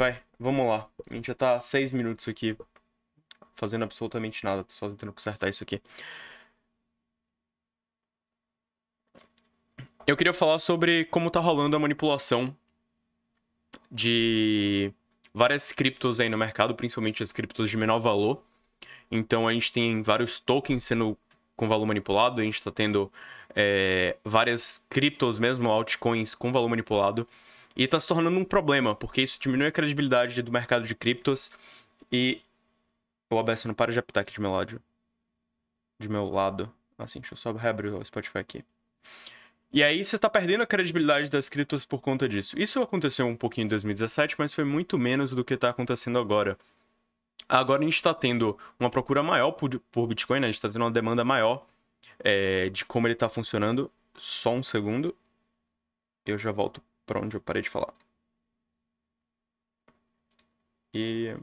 Vai, vamos lá. A gente já tá seis minutos aqui fazendo absolutamente nada. Tô só tentando consertar isso aqui. Eu queria falar sobre como tá rolando a manipulação de várias criptos aí no mercado, principalmente as criptos de menor valor. Então a gente tem vários tokens sendo com valor manipulado, a gente está tendo é, várias criptos mesmo, altcoins com valor manipulado. E está se tornando um problema, porque isso diminui a credibilidade do mercado de criptos e. O OBS não para de apitar aqui de meu lado. De meu lado. Assim, deixa eu só reabrir o Spotify aqui. E aí você está perdendo a credibilidade das criptos por conta disso. Isso aconteceu um pouquinho em 2017, mas foi muito menos do que está acontecendo agora. Agora a gente está tendo uma procura maior por, por Bitcoin, né? a gente está tendo uma demanda maior é, de como ele está funcionando. Só um segundo. Eu já volto para onde eu parei de falar. E.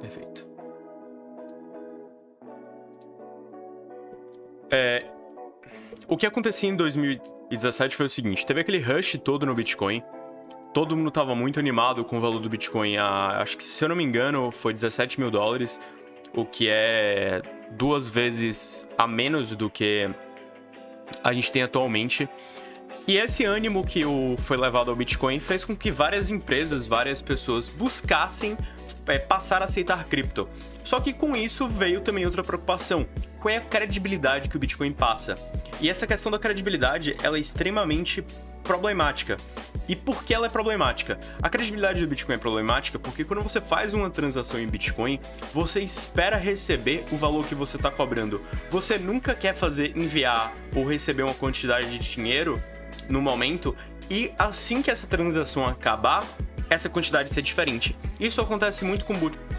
Perfeito. É, o que acontecia em 2017 foi o seguinte: teve aquele rush todo no Bitcoin. Todo mundo estava muito animado com o valor do Bitcoin. A, acho que, se eu não me engano, foi 17 mil dólares, o que é duas vezes a menos do que a gente tem atualmente. E esse ânimo que o, foi levado ao Bitcoin fez com que várias empresas, várias pessoas buscassem é, passar a aceitar cripto. Só que com isso veio também outra preocupação. Qual é a credibilidade que o Bitcoin passa? E essa questão da credibilidade ela é extremamente problemática. E por que ela é problemática? A credibilidade do Bitcoin é problemática porque quando você faz uma transação em Bitcoin, você espera receber o valor que você está cobrando. Você nunca quer fazer enviar ou receber uma quantidade de dinheiro no momento e assim que essa transação acabar, essa quantidade ser diferente. Isso acontece muito com,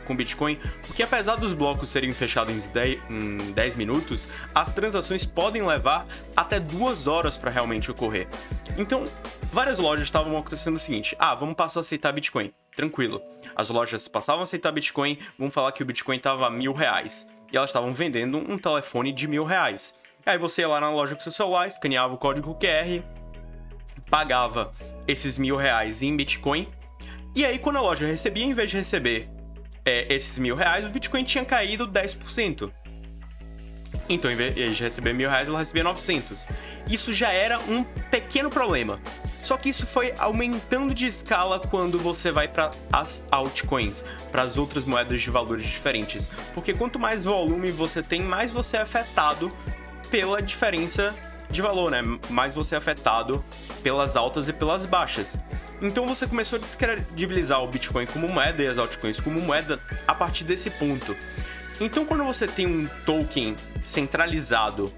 com Bitcoin, porque apesar dos blocos serem fechados em 10, em 10 minutos, as transações podem levar até duas horas para realmente ocorrer. Então, várias lojas estavam acontecendo o seguinte: ah, vamos passar a aceitar Bitcoin. Tranquilo. As lojas passavam a aceitar Bitcoin, vamos falar que o Bitcoin estava mil reais. E elas estavam vendendo um telefone de mil reais. Aí você ia lá na loja com seu celular, escaneava o código QR, pagava esses mil reais em Bitcoin. E aí, quando a loja recebia, em vez de receber é, esses mil reais, o Bitcoin tinha caído 10%. Então, em vez de receber mil reais, ela recebia 900. Isso já era um pequeno problema. Só que isso foi aumentando de escala quando você vai para as altcoins, para as outras moedas de valores diferentes. Porque quanto mais volume você tem, mais você é afetado pela diferença de valor, né? Mais você é afetado pelas altas e pelas baixas. Então você começou a descredibilizar o Bitcoin como moeda e as altcoins como moeda a partir desse ponto. Então quando você tem um token centralizado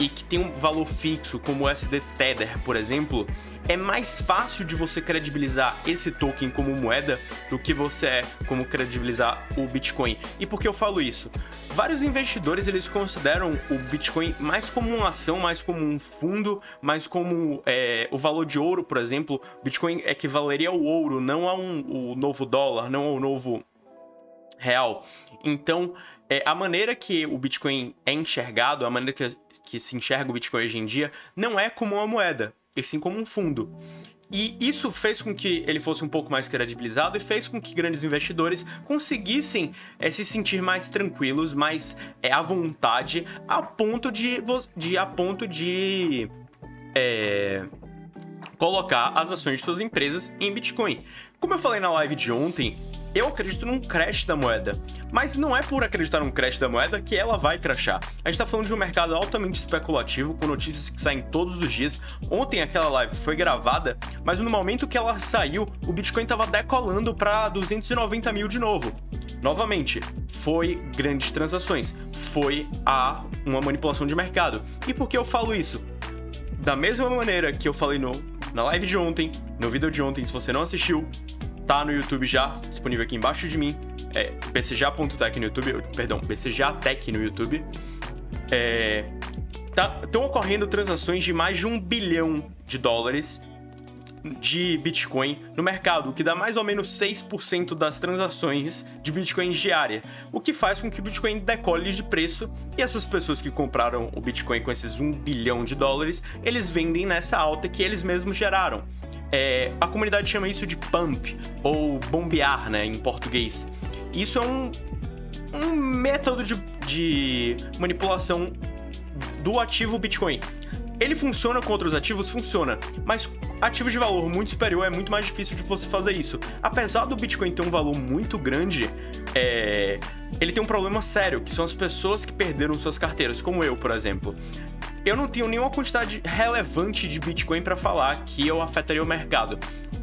e que tem um valor fixo como o SD Tether, por exemplo, é mais fácil de você credibilizar esse token como moeda do que você é como credibilizar o Bitcoin. E por que eu falo isso? Vários investidores eles consideram o Bitcoin mais como uma ação, mais como um fundo, mais como é, o valor de ouro, por exemplo. Bitcoin equivaleria ao ouro, não a um, o novo dólar, não ao novo real. Então, é, a maneira que o Bitcoin é enxergado, a maneira que, que se enxerga o Bitcoin hoje em dia, não é como uma moeda e sim como um fundo. E isso fez com que ele fosse um pouco mais credibilizado e fez com que grandes investidores conseguissem é, se sentir mais tranquilos, mais é, à vontade, a ponto de, de a ponto de é, colocar as ações de suas empresas em Bitcoin. Como eu falei na live de ontem, eu acredito num crash da moeda. Mas não é por acreditar num crash da moeda que ela vai crashar. A gente tá falando de um mercado altamente especulativo, com notícias que saem todos os dias. Ontem aquela live foi gravada, mas no momento que ela saiu, o Bitcoin tava decolando para 290 mil de novo. Novamente, foi grandes transações, foi a uma manipulação de mercado. E por que eu falo isso? Da mesma maneira que eu falei no, na live de ontem, no vídeo de ontem, se você não assistiu, tá no YouTube já, disponível aqui embaixo de mim. É bcja.tech no YouTube, perdão, bcjatech no YouTube. É, Estão tá, ocorrendo transações de mais de um bilhão de dólares de Bitcoin no mercado, o que dá mais ou menos 6% das transações de Bitcoin diária, o que faz com que o Bitcoin decole de preço e essas pessoas que compraram o Bitcoin com esses 1 bilhão de dólares, eles vendem nessa alta que eles mesmos geraram. É, a comunidade chama isso de pump, ou bombear, né, em português. Isso é um, um método de, de manipulação do ativo Bitcoin. Ele funciona com outros ativos? Funciona. Mas ativos de valor muito superior é muito mais difícil de você fazer isso. Apesar do Bitcoin ter um valor muito grande, é... ele tem um problema sério, que são as pessoas que perderam suas carteiras, como eu, por exemplo eu não tenho nenhuma quantidade relevante de Bitcoin para falar que eu afetaria o mercado.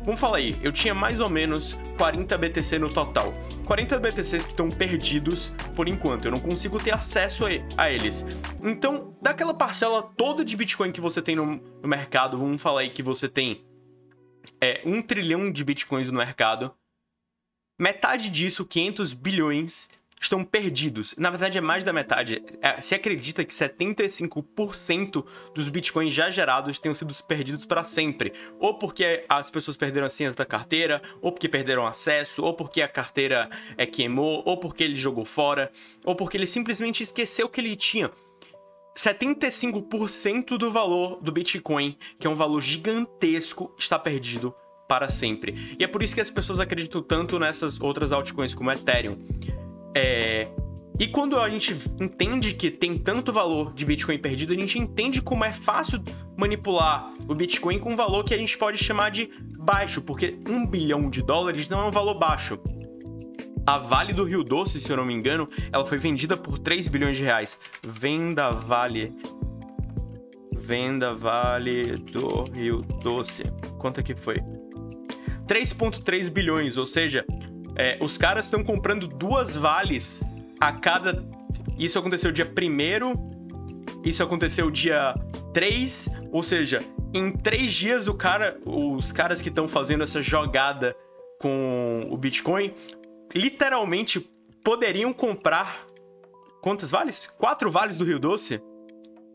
Vamos falar aí, eu tinha mais ou menos 40 BTC no total. 40 BTCs que estão perdidos por enquanto, eu não consigo ter acesso a eles. Então, daquela parcela toda de Bitcoin que você tem no, mercado, vamos falar aí que você tem é, 1 trilhão de Bitcoins no mercado, metade disso, 500 bilhões, estão perdidos. Na verdade, é mais da metade. É, se acredita que 75% dos bitcoins já gerados tenham sido perdidos para sempre. Ou porque as pessoas perderam as senhas da carteira, ou porque perderam acesso, ou porque a carteira é, queimou, ou porque ele jogou fora, ou porque ele simplesmente esqueceu que ele tinha. 75% do valor do Bitcoin, que é um valor gigantesco, está perdido para sempre. E é por isso que as pessoas acreditam tanto nessas outras altcoins como Ethereum. É... E quando a gente entende que tem tanto valor de Bitcoin perdido, a gente entende como é fácil manipular o Bitcoin com um valor que a gente pode chamar de baixo, porque um bilhão de dólares não é um valor baixo. A Vale do Rio Doce, se eu não me engano, ela foi vendida por 3 bilhões de reais. Venda Vale. Venda Vale do Rio Doce. Quanto é que foi? 3,3 bilhões, ou seja, é, os caras estão comprando duas vales a cada. Isso aconteceu dia 1 isso aconteceu dia 3, ou seja, em três dias o cara, os caras que estão fazendo essa jogada com o Bitcoin literalmente poderiam comprar quantos vales? Quatro vales do Rio Doce.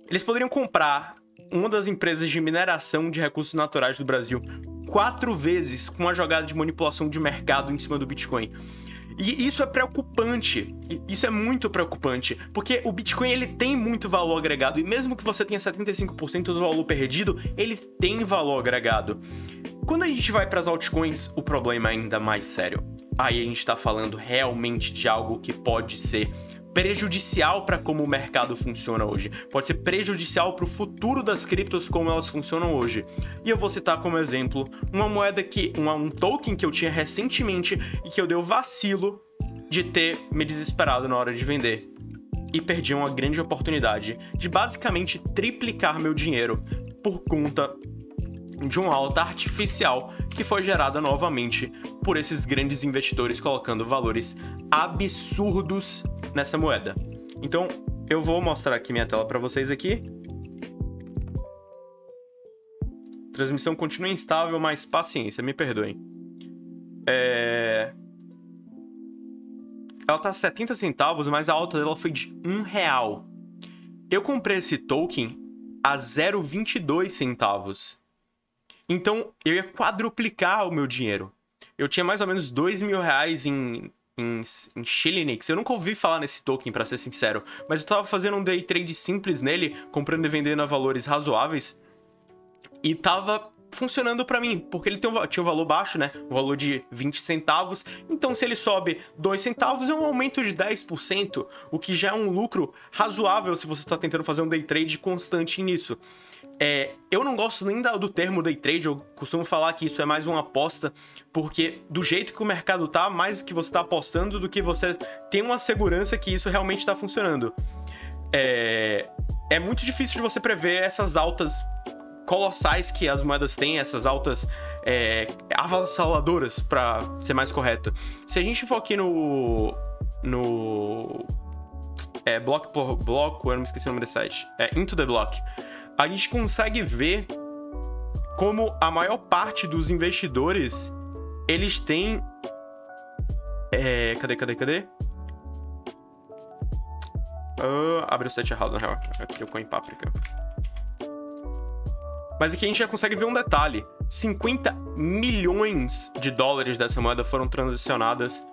Eles poderiam comprar uma das empresas de mineração de recursos naturais do Brasil quatro vezes com a jogada de manipulação de mercado em cima do Bitcoin. E isso é preocupante. Isso é muito preocupante, porque o Bitcoin ele tem muito valor agregado e mesmo que você tenha 75% do valor perdido, ele tem valor agregado. Quando a gente vai para as altcoins, o problema é ainda mais sério. Aí a gente está falando realmente de algo que pode ser prejudicial para como o mercado funciona hoje. Pode ser prejudicial para o futuro das criptos como elas funcionam hoje. E eu vou citar como exemplo uma moeda que, uma, um token que eu tinha recentemente e que eu dei o vacilo de ter me desesperado na hora de vender. E perdi uma grande oportunidade de basicamente triplicar meu dinheiro por conta de uma alta artificial que foi gerada novamente por esses grandes investidores colocando valores absurdos nessa moeda. Então, eu vou mostrar aqui minha tela para vocês aqui. Transmissão continua instável, mas paciência, me perdoem. É... Ela tá 70 centavos, mas a alta dela foi de 1 real. Eu comprei esse token a 0,22 centavos. Então, eu ia quadruplicar o meu dinheiro. Eu tinha mais ou menos 2 mil reais em em, em Shillinix. Eu nunca ouvi falar nesse token, para ser sincero. Mas eu tava fazendo um day trade simples nele, comprando e vendendo a valores razoáveis. E tava funcionando para mim, porque ele tem um, tinha um valor baixo, né? Um valor de 20 centavos. Então, se ele sobe 2 centavos, é um aumento de 10%, o que já é um lucro razoável se você está tentando fazer um day trade constante nisso. É, eu não gosto nem do termo day trade, eu costumo falar que isso é mais uma aposta, porque do jeito que o mercado tá, mais que você está apostando do que você tem uma segurança que isso realmente está funcionando. É, é muito difícil de você prever essas altas colossais que as moedas têm, essas altas é, avassaladoras, para ser mais correto. Se a gente for aqui no. no. É, bloco por bloco, eu não me esqueci o nome desse site. É Into the Block a gente consegue ver como a maior parte dos investidores eles têm. É, cadê, cadê, cadê? Uh, o site errado, na real. Aqui eu em páprica. Mas aqui a gente já consegue ver um detalhe: 50 milhões de dólares dessa moeda foram transacionadas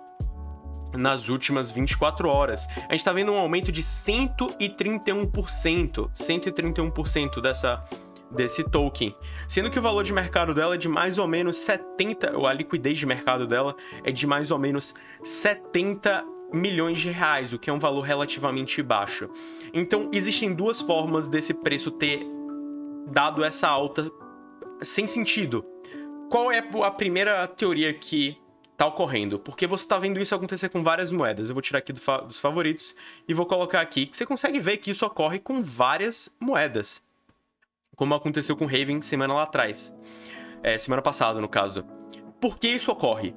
nas últimas 24 horas. A gente está vendo um aumento de 131%, 131% dessa desse token, sendo que o valor de mercado dela é de mais ou menos 70, ou a liquidez de mercado dela é de mais ou menos 70 milhões de reais, o que é um valor relativamente baixo. Então, existem duas formas desse preço ter dado essa alta sem sentido. Qual é a primeira teoria que está ocorrendo? Porque você está vendo isso acontecer com várias moedas. Eu vou tirar aqui do fa dos favoritos e vou colocar aqui que você consegue ver que isso ocorre com várias moedas. Como aconteceu com Raven semana lá atrás. É, semana passada, no caso. Por que isso ocorre?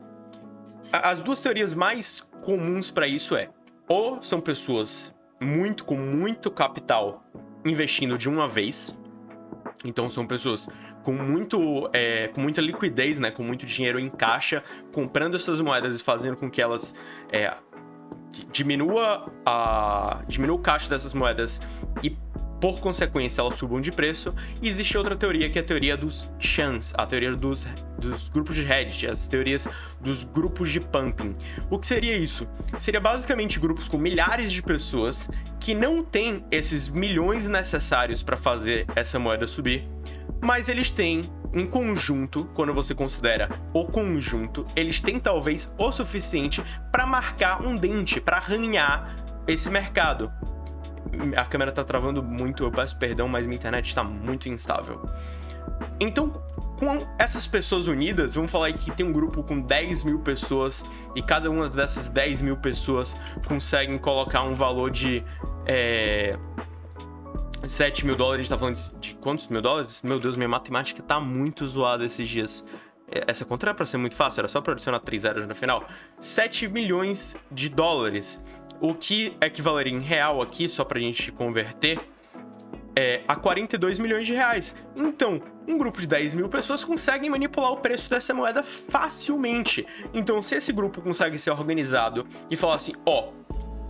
As duas teorias mais comuns para isso é: ou são pessoas muito com muito capital investindo de uma vez, então são pessoas com muito é, com muita liquidez, né, com muito dinheiro em caixa, comprando essas moedas e fazendo com que elas é, diminua a diminua o caixa dessas moedas e por consequência, elas subam de preço. E existe outra teoria, que é a teoria dos chans, a teoria dos, dos grupos de Reddit, as teorias dos grupos de pumping. O que seria isso? Seria basicamente grupos com milhares de pessoas que não têm esses milhões necessários para fazer essa moeda subir, mas eles têm em conjunto, quando você considera o conjunto, eles têm talvez o suficiente para marcar um dente, para arranhar esse mercado a câmera tá travando muito, eu peço perdão, mas minha internet está muito instável. Então, com essas pessoas unidas, vamos falar que tem um grupo com 10 mil pessoas e cada uma dessas 10 mil pessoas conseguem colocar um valor de é, 7 mil dólares. A gente tá falando de, quantos mil dólares? Meu Deus, minha matemática tá muito zoada esses dias. É, essa conta era pra ser muito fácil, era só pra adicionar 3 zeros no final. 7 milhões de dólares o que equivaleria em real aqui, só para a gente converter, é a 42 milhões de reais. Então, um grupo de 10 mil pessoas consegue manipular o preço dessa moeda facilmente. Então, se esse grupo consegue ser organizado e falar assim, ó,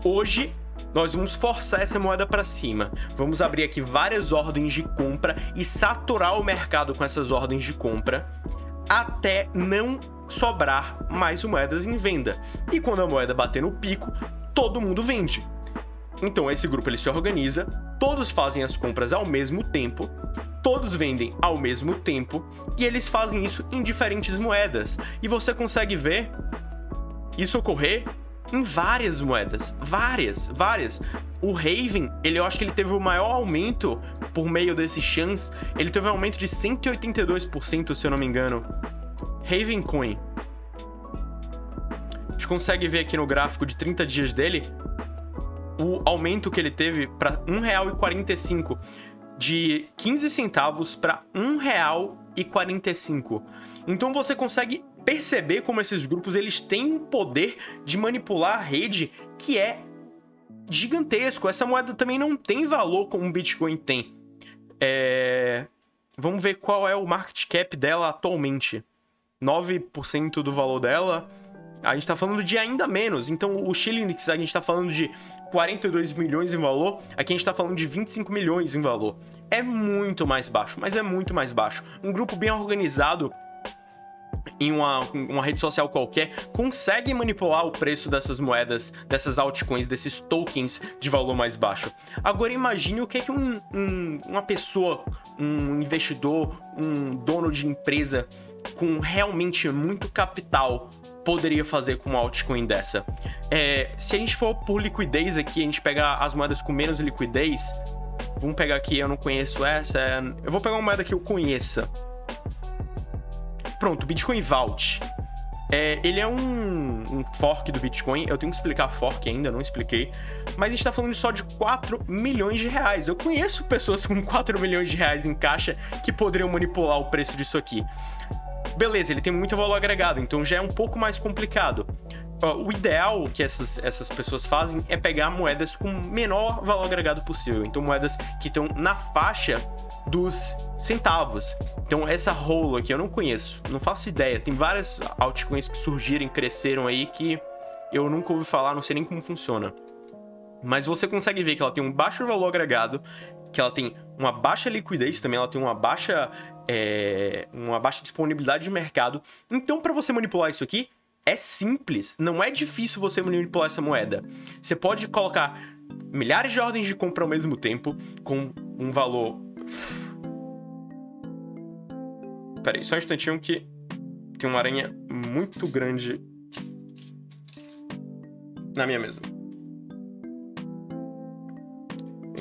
oh, hoje nós vamos forçar essa moeda para cima. Vamos abrir aqui várias ordens de compra e saturar o mercado com essas ordens de compra até não sobrar mais moedas em venda. E quando a moeda bater no pico, todo mundo vende. Então esse grupo ele se organiza, todos fazem as compras ao mesmo tempo, todos vendem ao mesmo tempo e eles fazem isso em diferentes moedas. E você consegue ver isso ocorrer em várias moedas, várias, várias. O Raven, ele eu acho que ele teve o maior aumento por meio desse chance, ele teve um aumento de 182%, se eu não me engano. Raven Coin a gente consegue ver aqui no gráfico de 30 dias dele o aumento que ele teve para R$ 1,45 de 15 centavos para R$ 1,45. Então você consegue perceber como esses grupos eles têm um poder de manipular a rede que é gigantesco. Essa moeda também não tem valor como o Bitcoin tem. É... Vamos ver qual é o market cap dela atualmente. 9% do valor dela a gente está falando de ainda menos. Então, o Shillings, a gente está falando de 42 milhões em valor, aqui a gente está falando de 25 milhões em valor. É muito mais baixo, mas é muito mais baixo. Um grupo bem organizado em uma, uma rede social qualquer consegue manipular o preço dessas moedas, dessas altcoins, desses tokens de valor mais baixo. Agora imagine o que, é que um, um, uma pessoa, um investidor, um dono de empresa com realmente muito capital poderia fazer com uma altcoin dessa? É, se a gente for por liquidez aqui, a gente pegar as moedas com menos liquidez, vamos pegar aqui, eu não conheço essa, eu vou pegar uma moeda que eu conheça. Pronto, Bitcoin Vault. É, ele é um, um, fork do Bitcoin. Eu tenho que explicar fork ainda, não expliquei. Mas a gente tá falando só de 4 milhões de reais. Eu conheço pessoas com 4 milhões de reais em caixa que poderiam manipular o preço disso aqui. Beleza, ele tem muito valor agregado, então já é um pouco mais complicado. O ideal que essas, essas pessoas fazem é pegar moedas com menor valor agregado possível. Então, moedas que estão na faixa dos centavos. Então, essa rolo aqui eu não conheço, não faço ideia. Tem várias altcoins que surgiram, cresceram aí que eu nunca ouvi falar, não sei nem como funciona. Mas você consegue ver que ela tem um baixo valor agregado, que ela tem uma baixa liquidez também, ela tem uma baixa é, uma baixa disponibilidade de mercado. Então, para você manipular isso aqui, é simples. Não é difícil você manipular essa moeda. Você pode colocar milhares de ordens de compra ao mesmo tempo, com um valor Pera aí, só um instantinho que tem uma aranha muito grande na minha mesa.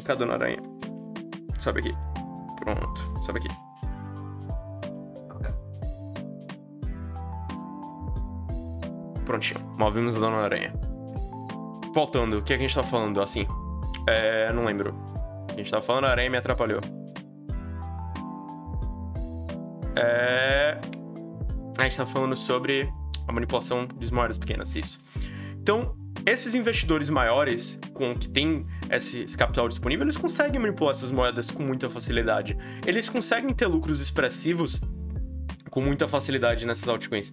Cadê a aranha? Sobe aqui. Pronto, sobe aqui. Prontinho, movemos a Dona Aranha. Voltando, o que, é que a gente tá falando assim? É. Não lembro. A gente tava falando, a aranha me atrapalhou. É. A gente tá falando sobre a manipulação de moedas pequenas, isso. Então, esses investidores maiores, com que tem esse, esse, capital disponível, eles conseguem manipular essas moedas com muita facilidade. Eles conseguem ter lucros expressivos com muita facilidade nessas altcoins.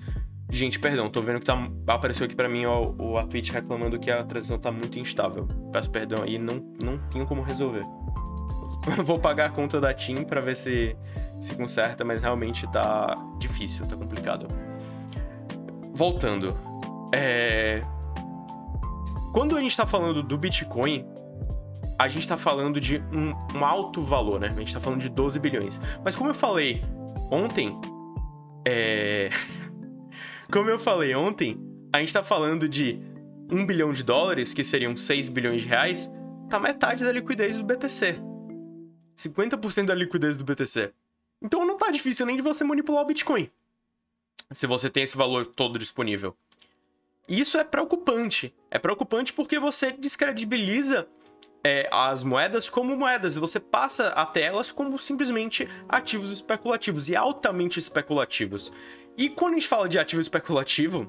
Gente, perdão, tô vendo que tá, apareceu aqui para mim ó, a Twitch reclamando que a transmissão tá muito instável. Peço perdão aí, não, não tenho como resolver. Vou pagar a conta da TIM para ver se se conserta, mas realmente tá difícil, tá complicado. Voltando. É... Quando a gente tá falando do Bitcoin, a gente tá falando de um, um alto valor, né? A gente tá falando de 12 bilhões. Mas como eu falei ontem, é... Como eu falei ontem, a gente tá falando de 1 bilhão de dólares, que seriam 6 bilhões de reais, tá metade da liquidez do BTC. 50% da liquidez do BTC. Então não tá difícil nem de você manipular o Bitcoin. Se você tem esse valor todo disponível. Isso é preocupante. É preocupante porque você descredibiliza é, as moedas como moedas e você passa até elas como simplesmente ativos especulativos e altamente especulativos. E quando a gente fala de ativo especulativo,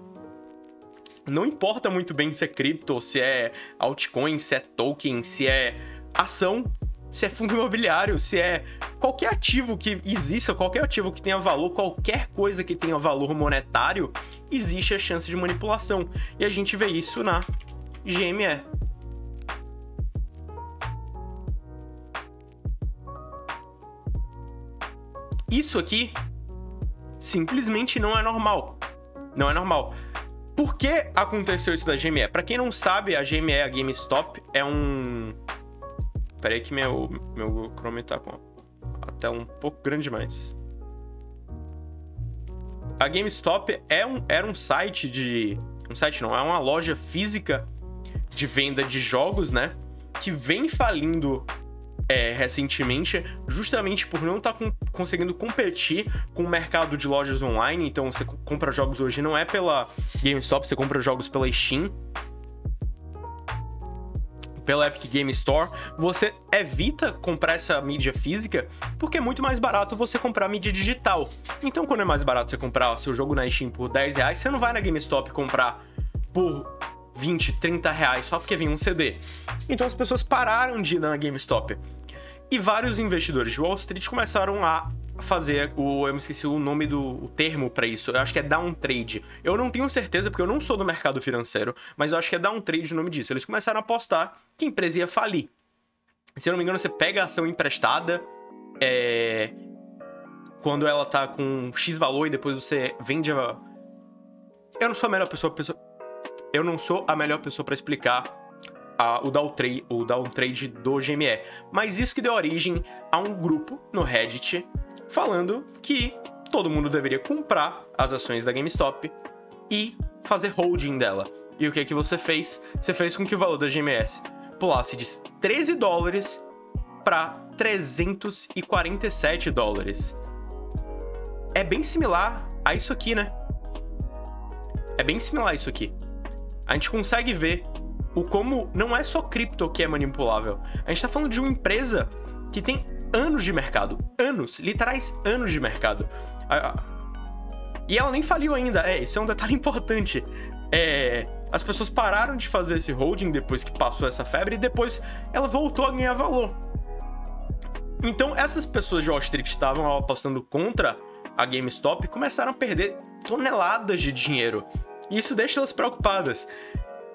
não importa muito bem se é cripto, se é altcoin, se é token, se é ação, se é fundo imobiliário, se é qualquer ativo que exista, qualquer ativo que tenha valor, qualquer coisa que tenha valor monetário, existe a chance de manipulação. E a gente vê isso na GME. Isso aqui simplesmente não é normal. Não é normal. Por que aconteceu isso da GME? Para quem não sabe, a GME, a GameStop, é um. Pera aí que meu, meu Chrome tá com até um pouco grande demais. A GameStop é um, era um site de. Um site não, é uma loja física de venda de jogos, né? Que vem falindo é, recentemente, justamente por não estar tá com, conseguindo competir com o mercado de lojas online. Então, você compra jogos hoje não é pela GameStop, você compra jogos pela Steam, pela Epic Game Store, você evita comprar essa mídia física porque é muito mais barato você comprar mídia digital. Então, quando é mais barato você comprar seu jogo na Steam por 10 reais, você não vai na GameStop comprar por 20, 30 reais só porque vem um CD. Então as pessoas pararam de ir na GameStop. E vários investidores de Wall Street começaram a fazer o. Eu me esqueci o nome do o termo para isso. Eu acho que é down trade. Eu não tenho certeza porque eu não sou do mercado financeiro, mas eu acho que é down trade o nome disso. Eles começaram a apostar que a empresa ia falir. Se eu não me engano, você pega a ação emprestada, é... quando ela tá com X valor e depois você vende a. Eu não sou a melhor pessoa, pessoa eu não sou a melhor pessoa para explicar a, o, downtrade, o downtrade do GME. Mas isso que deu origem a um grupo no Reddit falando que todo mundo deveria comprar as ações da GameStop e fazer holding dela. E o que é que você fez? Você fez com que o valor da GMS pulasse de 13 dólares para 347 dólares. É bem similar a isso aqui, né? É bem similar a isso aqui a gente consegue ver o como não é só cripto que é manipulável. A gente está falando de uma empresa que tem anos de mercado. Anos, literais anos de mercado. E ela nem faliu ainda. É, isso é um detalhe importante. É, as pessoas pararam de fazer esse holding depois que passou essa febre e depois ela voltou a ganhar valor. Então, essas pessoas de Wall Street que estavam apostando contra a GameStop começaram a perder toneladas de dinheiro. E isso deixa elas preocupadas.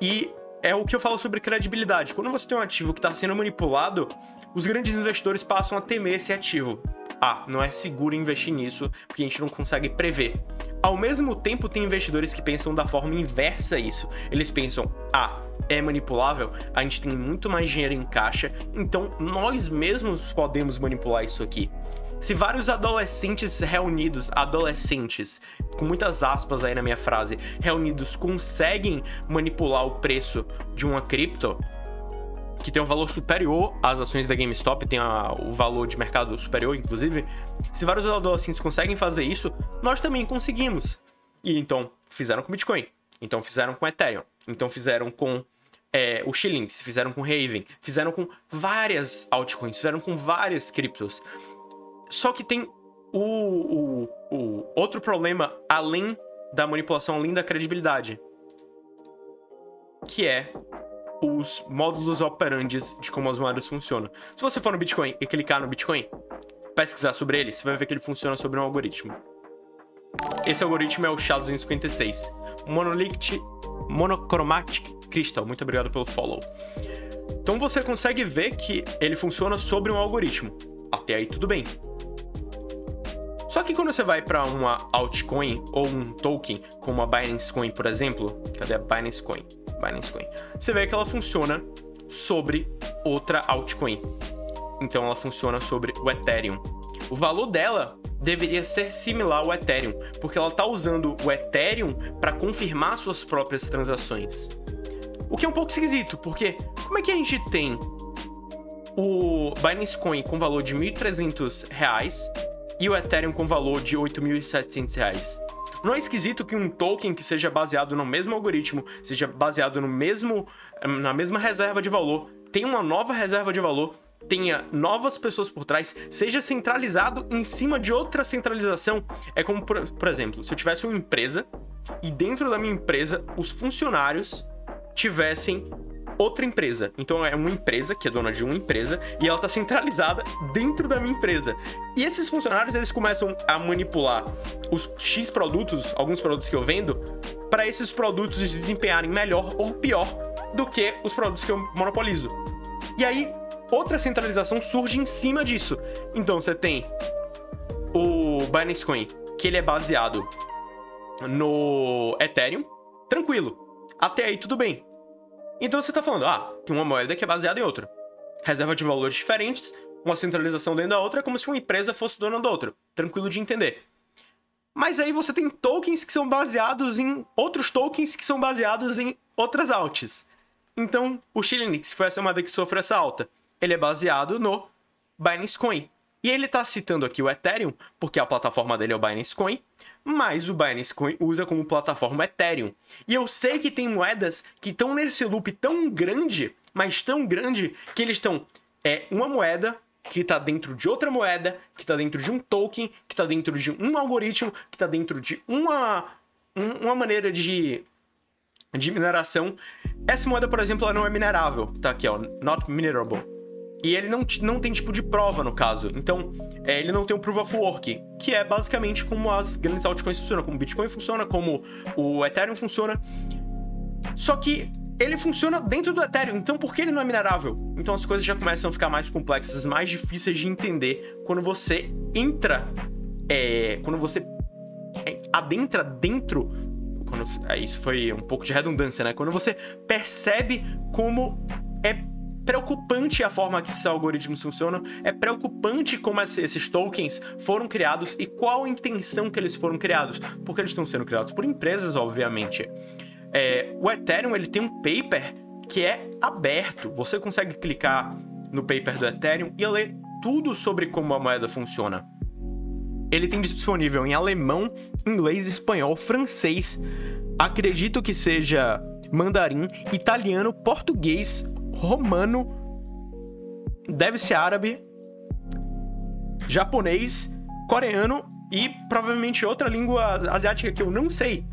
E é o que eu falo sobre credibilidade. Quando você tem um ativo que está sendo manipulado, os grandes investidores passam a temer esse ativo. Ah, não é seguro investir nisso porque a gente não consegue prever. Ao mesmo tempo, tem investidores que pensam da forma inversa isso. Eles pensam: ah, é manipulável, a gente tem muito mais dinheiro em caixa, então nós mesmos podemos manipular isso aqui. Se vários adolescentes reunidos, adolescentes, com muitas aspas aí na minha frase, reunidos conseguem manipular o preço de uma cripto, que tem um valor superior às ações da GameStop, tem a, o valor de mercado superior, inclusive. Se vários adolescentes conseguem fazer isso, nós também conseguimos. E então fizeram com Bitcoin, então fizeram com Ethereum, então fizeram com é, o Shillings, fizeram com Raven, fizeram com várias altcoins, fizeram com várias criptos. Só que tem o, o, o outro problema além da manipulação, além da credibilidade, que é os módulos operandes de como as moedas funcionam. Se você for no Bitcoin e clicar no Bitcoin, pesquisar sobre ele, você vai ver que ele funciona sobre um algoritmo. Esse algoritmo é o SHA-256, Monolithic Monochromatic Crystal. Muito obrigado pelo follow. Então você consegue ver que ele funciona sobre um algoritmo. Até aí tudo bem. Só que quando você vai para uma altcoin ou um token, como a Binance Coin, por exemplo, cadê a Binance Coin? Binance Coin. Você vê que ela funciona sobre outra altcoin. Então ela funciona sobre o Ethereum. O valor dela deveria ser similar ao Ethereum, porque ela está usando o Ethereum para confirmar suas próprias transações. O que é um pouco esquisito, porque como é que a gente tem o Binance Coin com valor de R$ 1.300 e o Ethereum com valor de R$ 8.700? Não é esquisito que um token que seja baseado no mesmo algoritmo, seja baseado no mesmo na mesma reserva de valor, tenha uma nova reserva de valor, tenha novas pessoas por trás, seja centralizado em cima de outra centralização. É como, por, por exemplo, se eu tivesse uma empresa e dentro da minha empresa os funcionários tivessem outra empresa. Então é uma empresa que é dona de uma empresa e ela está centralizada dentro da minha empresa. E esses funcionários eles começam a manipular os X produtos, alguns produtos que eu vendo, para esses produtos desempenharem melhor ou pior do que os produtos que eu monopolizo. E aí outra centralização surge em cima disso. Então você tem o Binance Coin, que ele é baseado no Ethereum, tranquilo. Até aí tudo bem. Então você está falando, ah, tem uma moeda que é baseada em outra. Reserva de valores diferentes, uma centralização dentro da outra, é como se uma empresa fosse dona da outra. Tranquilo de entender. Mas aí você tem tokens que são baseados em outros tokens que são baseados em outras altas. Então, o Shillinix foi essa moeda que sofreu essa alta. Ele é baseado no Binance Coin. E ele está citando aqui o Ethereum, porque a plataforma dele é o Binance Coin, mas o Binance Coin usa como plataforma Ethereum. E eu sei que tem moedas que estão nesse loop tão grande, mas tão grande, que eles estão. É uma moeda que está dentro de outra moeda, que está dentro de um token, que está dentro de um algoritmo, que está dentro de uma, uma maneira de, de mineração. Essa moeda, por exemplo, ela não é minerável. Tá aqui, ó, not minerable e ele não, não tem tipo de prova no caso. Então, é, ele não tem um proof of work, que é basicamente como as grandes altcoins funcionam, como o Bitcoin funciona, como o Ethereum funciona. Só que ele funciona dentro do Ethereum, então por que ele não é minerável? Então as coisas já começam a ficar mais complexas, mais difíceis de entender quando você entra, é, quando você é, adentra dentro. Quando, é, isso foi um pouco de redundância, né? Quando você percebe como é preocupante a forma que esses algoritmos funcionam, é preocupante como esses tokens foram criados e qual a intenção que eles foram criados, porque eles estão sendo criados por empresas, obviamente. É, o Ethereum ele tem um paper que é aberto, você consegue clicar no paper do Ethereum e ler tudo sobre como a moeda funciona. Ele tem disponível em alemão, inglês, espanhol, francês, acredito que seja mandarim, italiano, português, romano, deve ser árabe, japonês, coreano e provavelmente outra língua asiática que eu não sei.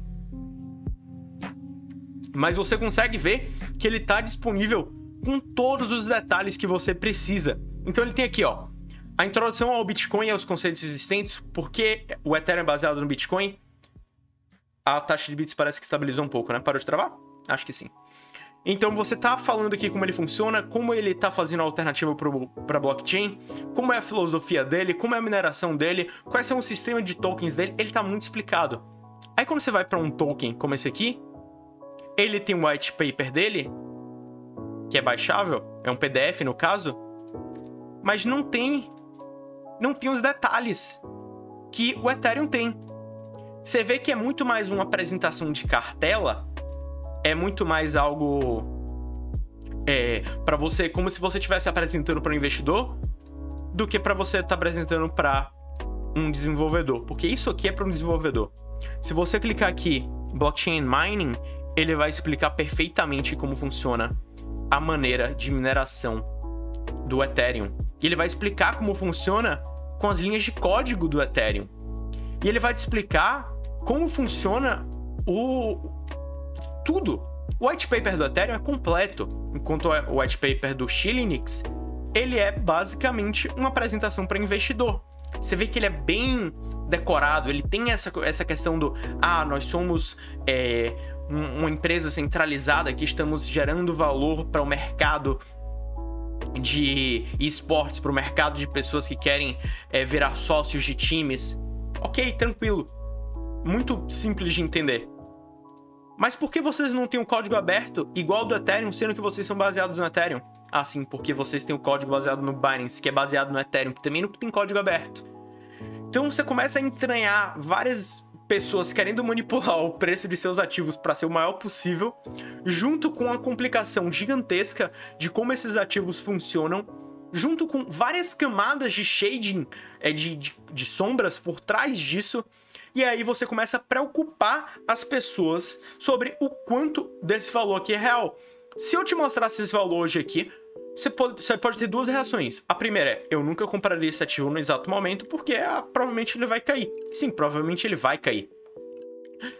Mas você consegue ver que ele está disponível com todos os detalhes que você precisa. Então ele tem aqui, ó, a introdução ao Bitcoin e aos conceitos existentes, porque o Ethereum é baseado no Bitcoin. A taxa de bits parece que estabilizou um pouco, né? Parou de travar? Acho que sim. Então você tá falando aqui como ele funciona, como ele tá fazendo a alternativa para blockchain, como é a filosofia dele, como é a mineração dele, quais são os sistemas de tokens dele, ele tá muito explicado. Aí quando você vai para um token como esse aqui, ele tem um white paper dele, que é baixável, é um PDF no caso, mas não tem não tem os detalhes que o Ethereum tem. Você vê que é muito mais uma apresentação de cartela, é muito mais algo é, para você, como se você estivesse apresentando para um investidor, do que para você estar tá apresentando para um desenvolvedor, porque isso aqui é para um desenvolvedor. Se você clicar aqui, blockchain mining, ele vai explicar perfeitamente como funciona a maneira de mineração do Ethereum. E ele vai explicar como funciona com as linhas de código do Ethereum. E ele vai te explicar como funciona o tudo. O white paper do Ethereum é completo, enquanto o white paper do Shillinix, ele é basicamente uma apresentação para investidor. Você vê que ele é bem decorado, ele tem essa, essa questão do ah, nós somos é, uma empresa centralizada que estamos gerando valor para o mercado de esportes, para o mercado de pessoas que querem é, virar sócios de times. Ok, tranquilo. Muito simples de entender. Mas por que vocês não têm o código aberto igual do Ethereum, sendo que vocês são baseados no Ethereum? Ah, sim, porque vocês têm o código baseado no Binance, que é baseado no Ethereum, que também não tem código aberto. Então você começa a entranhar várias pessoas querendo manipular o preço de seus ativos para ser o maior possível, junto com a complicação gigantesca de como esses ativos funcionam, junto com várias camadas de shading, é, de, de, de sombras por trás disso. E aí você começa a preocupar as pessoas sobre o quanto desse valor aqui é real. Se eu te mostrasse esse valor hoje aqui, você pode, você pode ter duas reações. A primeira é, eu nunca compraria esse ativo no exato momento, porque ah, provavelmente ele vai cair. Sim, provavelmente ele vai cair.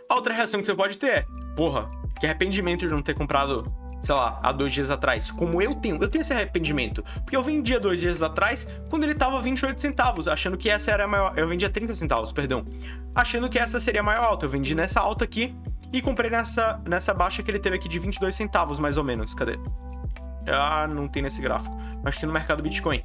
A outra reação que você pode ter é, porra, que arrependimento de não ter comprado, sei lá, há dois dias atrás. Como eu tenho, eu tenho esse arrependimento. Porque eu vendia dois dias atrás, quando ele tava 28 centavos, achando que essa era a maior. Eu vendia 30 centavos, perdão. Achando que essa seria a maior alta. Eu vendi nessa alta aqui e comprei nessa, nessa baixa que ele teve aqui de 22 centavos, mais ou menos. Cadê? Ah, não tem nesse gráfico. Acho que no mercado Bitcoin.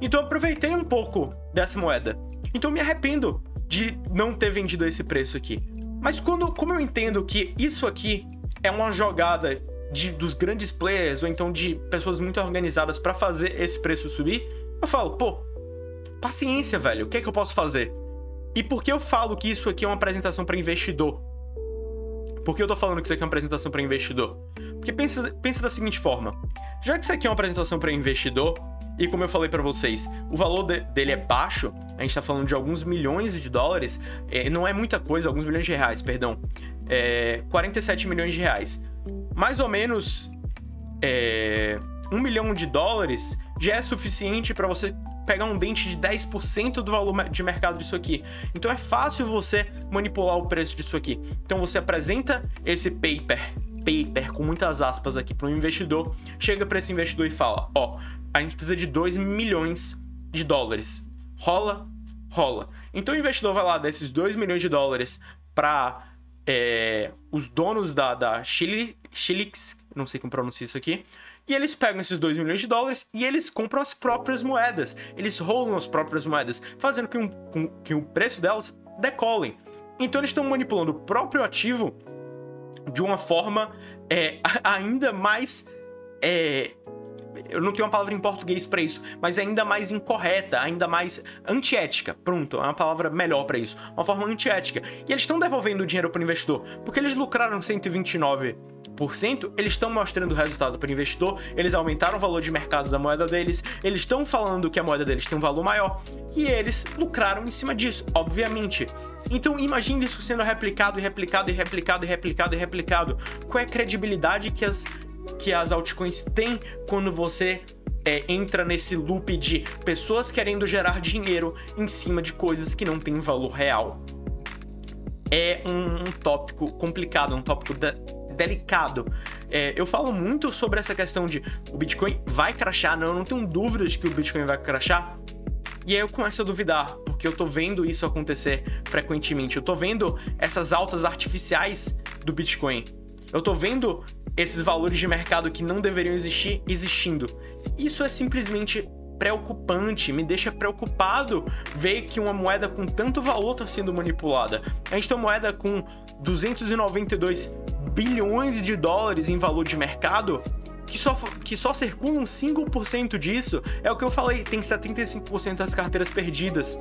Então eu aproveitei um pouco dessa moeda. Então eu me arrependo de não ter vendido esse preço aqui. Mas quando, como eu entendo que isso aqui é uma jogada de, dos grandes players ou então de pessoas muito organizadas para fazer esse preço subir, eu falo, pô, paciência, velho. O que é que eu posso fazer? E por que eu falo que isso aqui é uma apresentação para investidor? Por que eu tô falando que isso aqui é uma apresentação para investidor? Porque pensa, pensa da seguinte forma: já que isso aqui é uma apresentação para investidor, e como eu falei para vocês, o valor de, dele é baixo, a gente está falando de alguns milhões de dólares, é, não é muita coisa, alguns milhões de reais, perdão, é, 47 milhões de reais. Mais ou menos é, um milhão de dólares já é suficiente para você pegar um dente de 10% do valor de mercado disso aqui. Então é fácil você manipular o preço disso aqui. Então você apresenta esse paper, paper com muitas aspas aqui para um investidor, chega para esse investidor e fala: "Ó, a gente precisa de 2 milhões de dólares. Rola? Rola. Então o investidor vai lá desses 2 milhões de dólares para é, os donos da, da Chilix, não sei como pronuncia isso aqui, e eles pegam esses 2 milhões de dólares e eles compram as próprias moedas. Eles rolam as próprias moedas, fazendo que, um, que o preço delas decolem. Então eles estão manipulando o próprio ativo de uma forma é, ainda mais. É, eu não tenho uma palavra em português para isso, mas ainda mais incorreta, ainda mais antiética. Pronto, é uma palavra melhor para isso. Uma forma antiética. E eles estão devolvendo o dinheiro para o investidor, porque eles lucraram 129 eles estão mostrando o resultado para o investidor, eles aumentaram o valor de mercado da moeda deles, eles estão falando que a moeda deles tem um valor maior e eles lucraram em cima disso, obviamente. Então imagine isso sendo replicado e replicado e replicado e replicado e replicado. Qual é a credibilidade que as, que as altcoins têm quando você é, entra nesse loop de pessoas querendo gerar dinheiro em cima de coisas que não têm valor real? É um, um tópico complicado, um tópico delicado. É, eu falo muito sobre essa questão de o Bitcoin vai crashar, não, eu não tenho dúvidas de que o Bitcoin vai crashar. E aí eu começo a duvidar, porque eu tô vendo isso acontecer frequentemente. Eu tô vendo essas altas artificiais do Bitcoin. Eu tô vendo esses valores de mercado que não deveriam existir existindo. Isso é simplesmente preocupante, me deixa preocupado ver que uma moeda com tanto valor está sendo manipulada. A gente tem uma moeda com 292 bilhões de dólares em valor de mercado que só, que só circulam 5% disso, é o que eu falei, tem 75% das carteiras perdidas.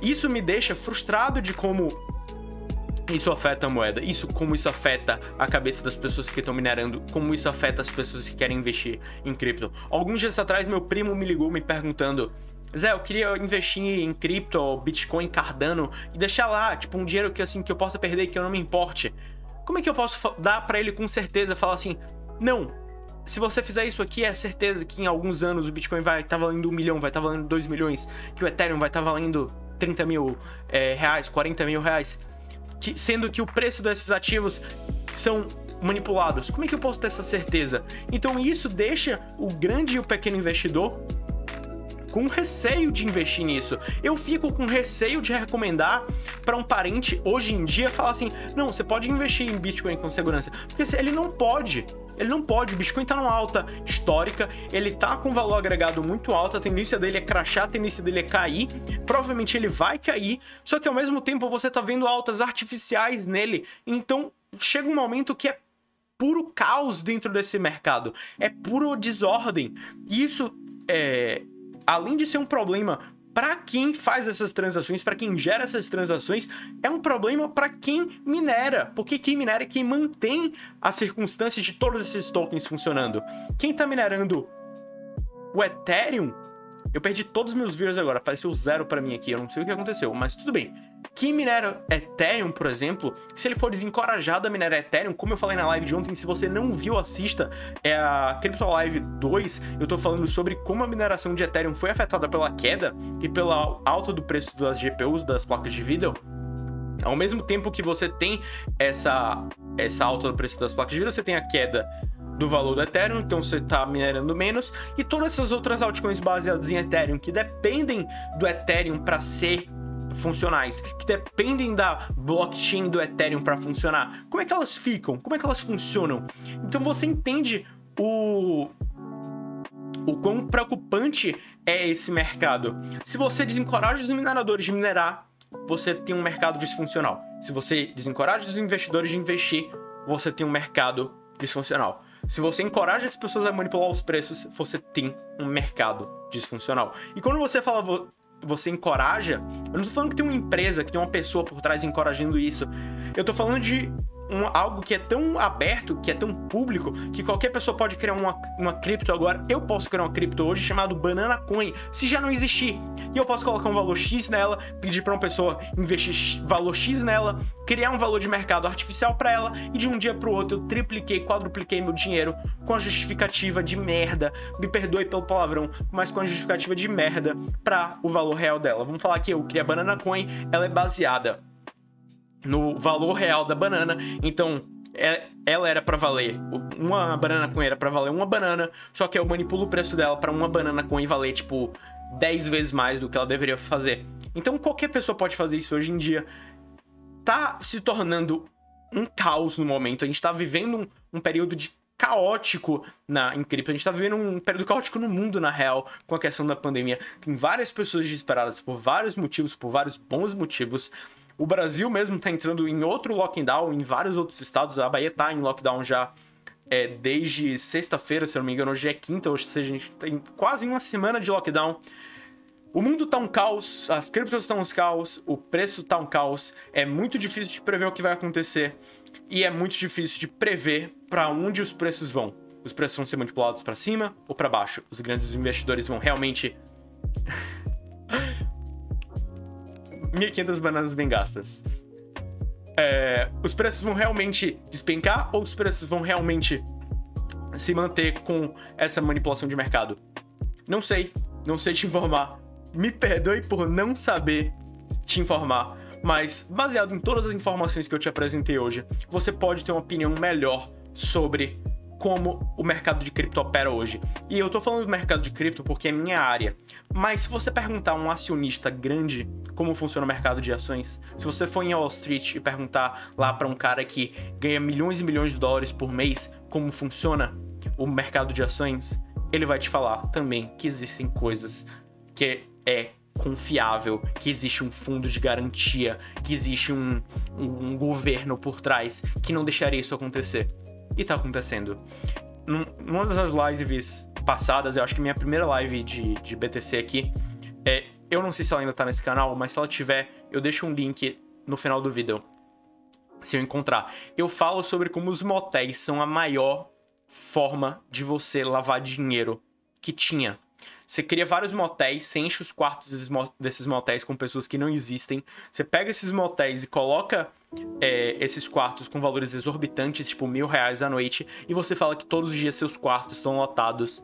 Isso me deixa frustrado de como isso afeta a moeda, isso como isso afeta a cabeça das pessoas que estão minerando, como isso afeta as pessoas que querem investir em cripto. Alguns dias atrás meu primo me ligou me perguntando: Zé, eu queria investir em cripto, Bitcoin, Cardano e deixar lá, tipo, um dinheiro que assim que eu possa perder que eu não me importe. Como é que eu posso dar para ele com certeza falar assim: "Não, se você fizer isso aqui, é certeza que em alguns anos o Bitcoin vai estar tá valendo um milhão, vai estar tá valendo dois milhões, que o Ethereum vai estar tá valendo 30 mil é, reais, 40 mil reais que, sendo que o preço desses ativos são manipulados. Como é que eu posso ter essa certeza? Então isso deixa o grande e o pequeno investidor com receio de investir nisso. Eu fico com receio de recomendar para um parente hoje em dia falar assim: "Não, você pode investir em Bitcoin com segurança", porque ele não pode. Ele não pode, o Bitcoin tá numa alta histórica, ele tá com valor agregado muito alto, a tendência dele é crachar, a tendência dele é cair, provavelmente ele vai cair, só que ao mesmo tempo você tá vendo altas artificiais nele, então chega um momento que é puro caos dentro desse mercado, é puro desordem. E isso é além de ser um problema para quem faz essas transações, para quem gera essas transações, é um problema para quem minera, porque quem minera é quem mantém as circunstâncias de todos esses tokens funcionando. Quem está minerando o Ethereum eu perdi todos os meus views agora, apareceu zero para mim aqui, eu não sei o que aconteceu, mas tudo bem. Quem minera Ethereum, por exemplo, se ele for desencorajado a minerar Ethereum, como eu falei na live de ontem, se você não viu, assista, é a Crypto Live 2, eu tô falando sobre como a mineração de Ethereum foi afetada pela queda e pela alta do preço das GPUs, das placas de vídeo. Ao mesmo tempo que você tem essa, essa alta do preço das placas de vídeo, você tem a queda do valor do Ethereum, então você está minerando menos, e todas essas outras altcoins baseadas em Ethereum que dependem do Ethereum para ser funcionais, que dependem da blockchain do Ethereum para funcionar. Como é que elas ficam? Como é que elas funcionam? Então você entende o o quão preocupante é esse mercado. Se você desencoraja os mineradores de minerar, você tem um mercado disfuncional. Se você desencoraja os investidores de investir, você tem um mercado disfuncional. Se você encoraja as pessoas a manipular os preços, você tem um mercado disfuncional. E quando você fala você encoraja, eu não tô falando que tem uma empresa, que tem uma pessoa por trás encorajando isso. Eu tô falando de um, algo que é tão aberto, que é tão público, que qualquer pessoa pode criar uma, uma cripto agora. Eu posso criar uma cripto hoje chamado Banana Coin, se já não existir. E eu posso colocar um valor X nela, pedir para uma pessoa investir valor X nela, criar um valor de mercado artificial para ela e de um dia para o outro eu tripliquei, quadrupliquei meu dinheiro com a justificativa de merda. Me perdoe pelo palavrão, mas com a justificativa de merda para o valor real dela. Vamos falar que eu criei a Banana Coin, ela é baseada no valor real da banana. Então, é, ela era para valer uma banana coin era para valer uma banana, só que eu manipulo o preço dela para uma banana coin valer tipo 10 vezes mais do que ela deveria fazer. Então qualquer pessoa pode fazer isso hoje em dia. Tá se tornando um caos no momento. A gente tá vivendo um, um período de caótico na em cripto. A gente tá vivendo um período caótico no mundo, na real, com a questão da pandemia. Tem várias pessoas desesperadas por vários motivos, por vários bons motivos. O Brasil mesmo está entrando em outro lockdown, em vários outros estados. A Bahia está em lockdown já é, desde sexta-feira, se eu não me engano, hoje é quinta, ou seja, a gente tem quase uma semana de lockdown. O mundo tá um caos, as criptos estão um caos, o preço tá um caos, é muito difícil de prever o que vai acontecer e é muito difícil de prever para onde os preços vão. Os preços vão ser manipulados para cima ou para baixo. Os grandes investidores vão realmente 1.500 bananas bem gastas. É, os preços vão realmente despencar ou os preços vão realmente se manter com essa manipulação de mercado? Não sei, não sei te informar. Me perdoe por não saber te informar, mas baseado em todas as informações que eu te apresentei hoje, você pode ter uma opinião melhor sobre como o mercado de cripto opera hoje. E eu tô falando do mercado de cripto porque é minha área. Mas se você perguntar a um acionista grande como funciona o mercado de ações, se você for em Wall Street e perguntar lá para um cara que ganha milhões e milhões de dólares por mês como funciona o mercado de ações, ele vai te falar também que existem coisas que é confiável, que existe um fundo de garantia, que existe um, um, um governo por trás que não deixaria isso acontecer e tá acontecendo. num, numa das lives passadas, eu acho que minha primeira live de, de BTC aqui, é, eu não sei se ela ainda tá nesse canal, mas se ela tiver, eu deixo um link no final do vídeo. Se eu encontrar. Eu falo sobre como os motéis são a maior forma de você lavar dinheiro que tinha. Você cria vários motéis, você enche os quartos desses motéis com pessoas que não existem. Você pega esses motéis e coloca é, esses quartos com valores exorbitantes, tipo mil reais à noite, e você fala que todos os dias seus quartos estão lotados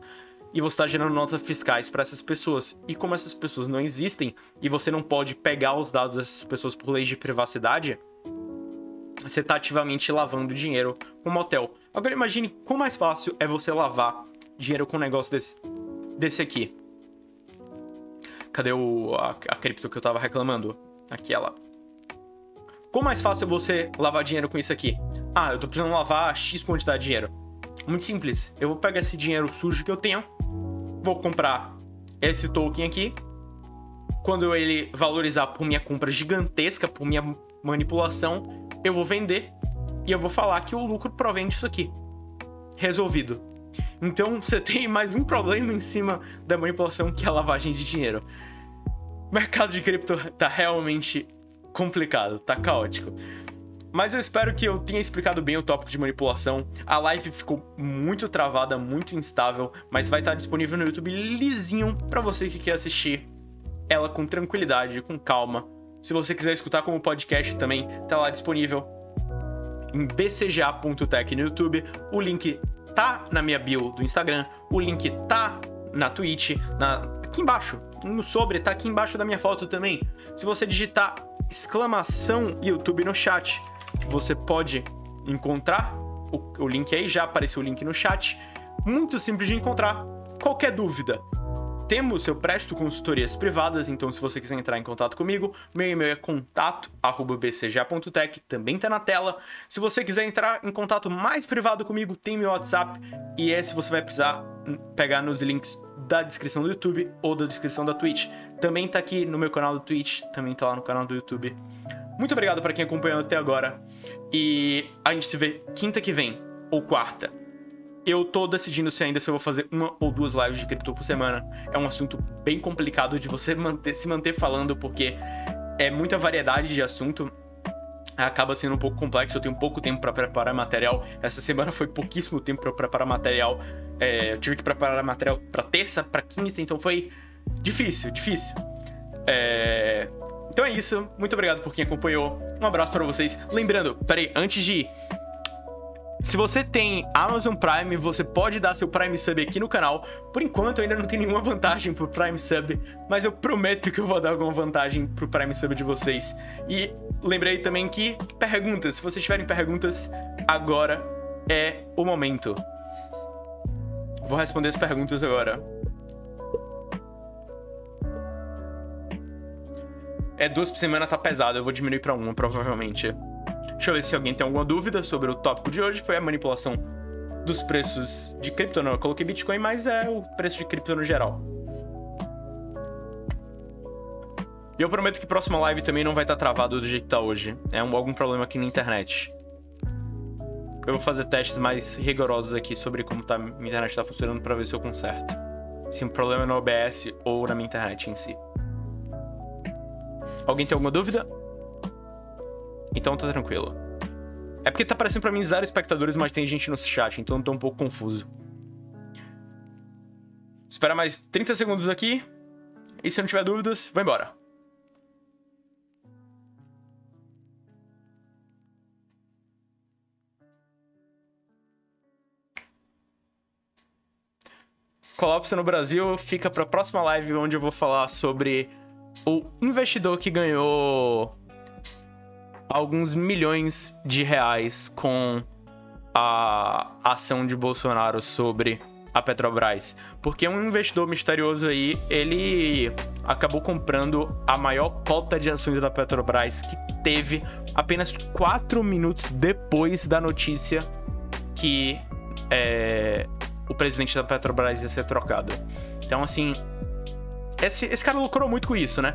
e você está gerando notas fiscais para essas pessoas. E como essas pessoas não existem e você não pode pegar os dados dessas pessoas por lei de privacidade, você está ativamente lavando dinheiro com um motel. Agora imagine quão mais fácil é você lavar dinheiro com um negócio desse, desse aqui. Cadê o, a, a cripto que eu tava reclamando? Aqui ela. Quão mais fácil é você lavar dinheiro com isso aqui? Ah, eu tô precisando lavar X quantidade de dinheiro. Muito simples. Eu vou pegar esse dinheiro sujo que eu tenho, vou comprar esse token aqui. Quando ele valorizar por minha compra gigantesca, por minha manipulação, eu vou vender e eu vou falar que o lucro provém disso aqui. Resolvido. Então você tem mais um problema em cima da manipulação que é a lavagem de dinheiro. O mercado de cripto tá realmente complicado, tá caótico. Mas eu espero que eu tenha explicado bem o tópico de manipulação. A live ficou muito travada, muito instável, mas vai estar disponível no YouTube lisinho para você que quer assistir ela com tranquilidade, com calma. Se você quiser escutar como podcast também, tá lá disponível em bcga.tech no YouTube. O link tá na minha bio do Instagram, o link tá na Twitch, na... aqui embaixo, no sobre, tá aqui embaixo da minha foto também. Se você digitar exclamação YouTube no chat, você pode encontrar o, o link aí, já apareceu o link no chat. Muito simples de encontrar. Qualquer dúvida, temos, eu presto consultorias privadas, então se você quiser entrar em contato comigo, meu e-mail é contato@bcga.tech, também tá na tela. Se você quiser entrar em contato mais privado comigo, tem meu WhatsApp e esse você vai precisar pegar nos links da descrição do YouTube ou da descrição da Twitch. Também tá aqui no meu canal do Twitch, também tá lá no canal do YouTube. Muito obrigado para quem acompanhou até agora e a gente se vê quinta que vem ou quarta eu tô decidindo se ainda se eu vou fazer uma ou duas lives de cripto por semana. É um assunto bem complicado de você manter, se manter falando, porque é muita variedade de assunto. Acaba sendo um pouco complexo, eu tenho pouco tempo para preparar material. Essa semana foi pouquíssimo tempo para preparar material. É, eu tive que preparar material para terça, para quinta, então foi difícil, difícil. É... Então é isso. Muito obrigado por quem acompanhou. Um abraço para vocês. Lembrando, peraí, antes de ir, se você tem Amazon Prime, você pode dar seu Prime Sub aqui no canal. Por enquanto, ainda não tem nenhuma vantagem pro Prime Sub, mas eu prometo que eu vou dar alguma vantagem pro Prime Sub de vocês. E lembrei também que perguntas, se vocês tiverem perguntas, agora é o momento. Vou responder as perguntas agora. É duas por semana tá pesado, eu vou diminuir para uma, provavelmente. Deixa eu ver se alguém tem alguma dúvida sobre o tópico de hoje. Foi a manipulação dos preços de cripto. Não, eu coloquei Bitcoin, mas é o preço de cripto no geral. E eu prometo que próxima live também não vai estar travado do jeito que tá hoje. É um, algum problema aqui na internet. Eu vou fazer testes mais rigorosos aqui sobre como tá, minha internet está funcionando para ver se eu conserto. Se um problema é no OBS ou na minha internet em si. Alguém tem alguma dúvida? Então tá tranquilo. É porque tá parecendo pra mim zero espectadores, mas tem gente no chat, então eu tô um pouco confuso. Espera mais 30 segundos aqui. E se não tiver dúvidas, vai embora. Colapso no Brasil fica para a próxima live onde eu vou falar sobre o investidor que ganhou alguns milhões de reais com a ação de Bolsonaro sobre a Petrobras, porque um investidor misterioso aí, ele acabou comprando a maior cota de ações da Petrobras que teve apenas quatro minutos depois da notícia que é, o presidente da Petrobras ia ser trocado. Então, assim, esse, esse cara lucrou muito com isso, né?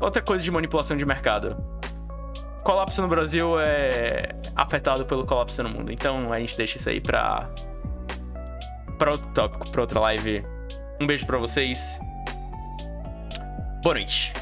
Outra coisa de manipulação de mercado colapso no Brasil é afetado pelo colapso no mundo. Então a gente deixa isso aí pra para outro tópico, para outra live. Um beijo para vocês. Boa noite.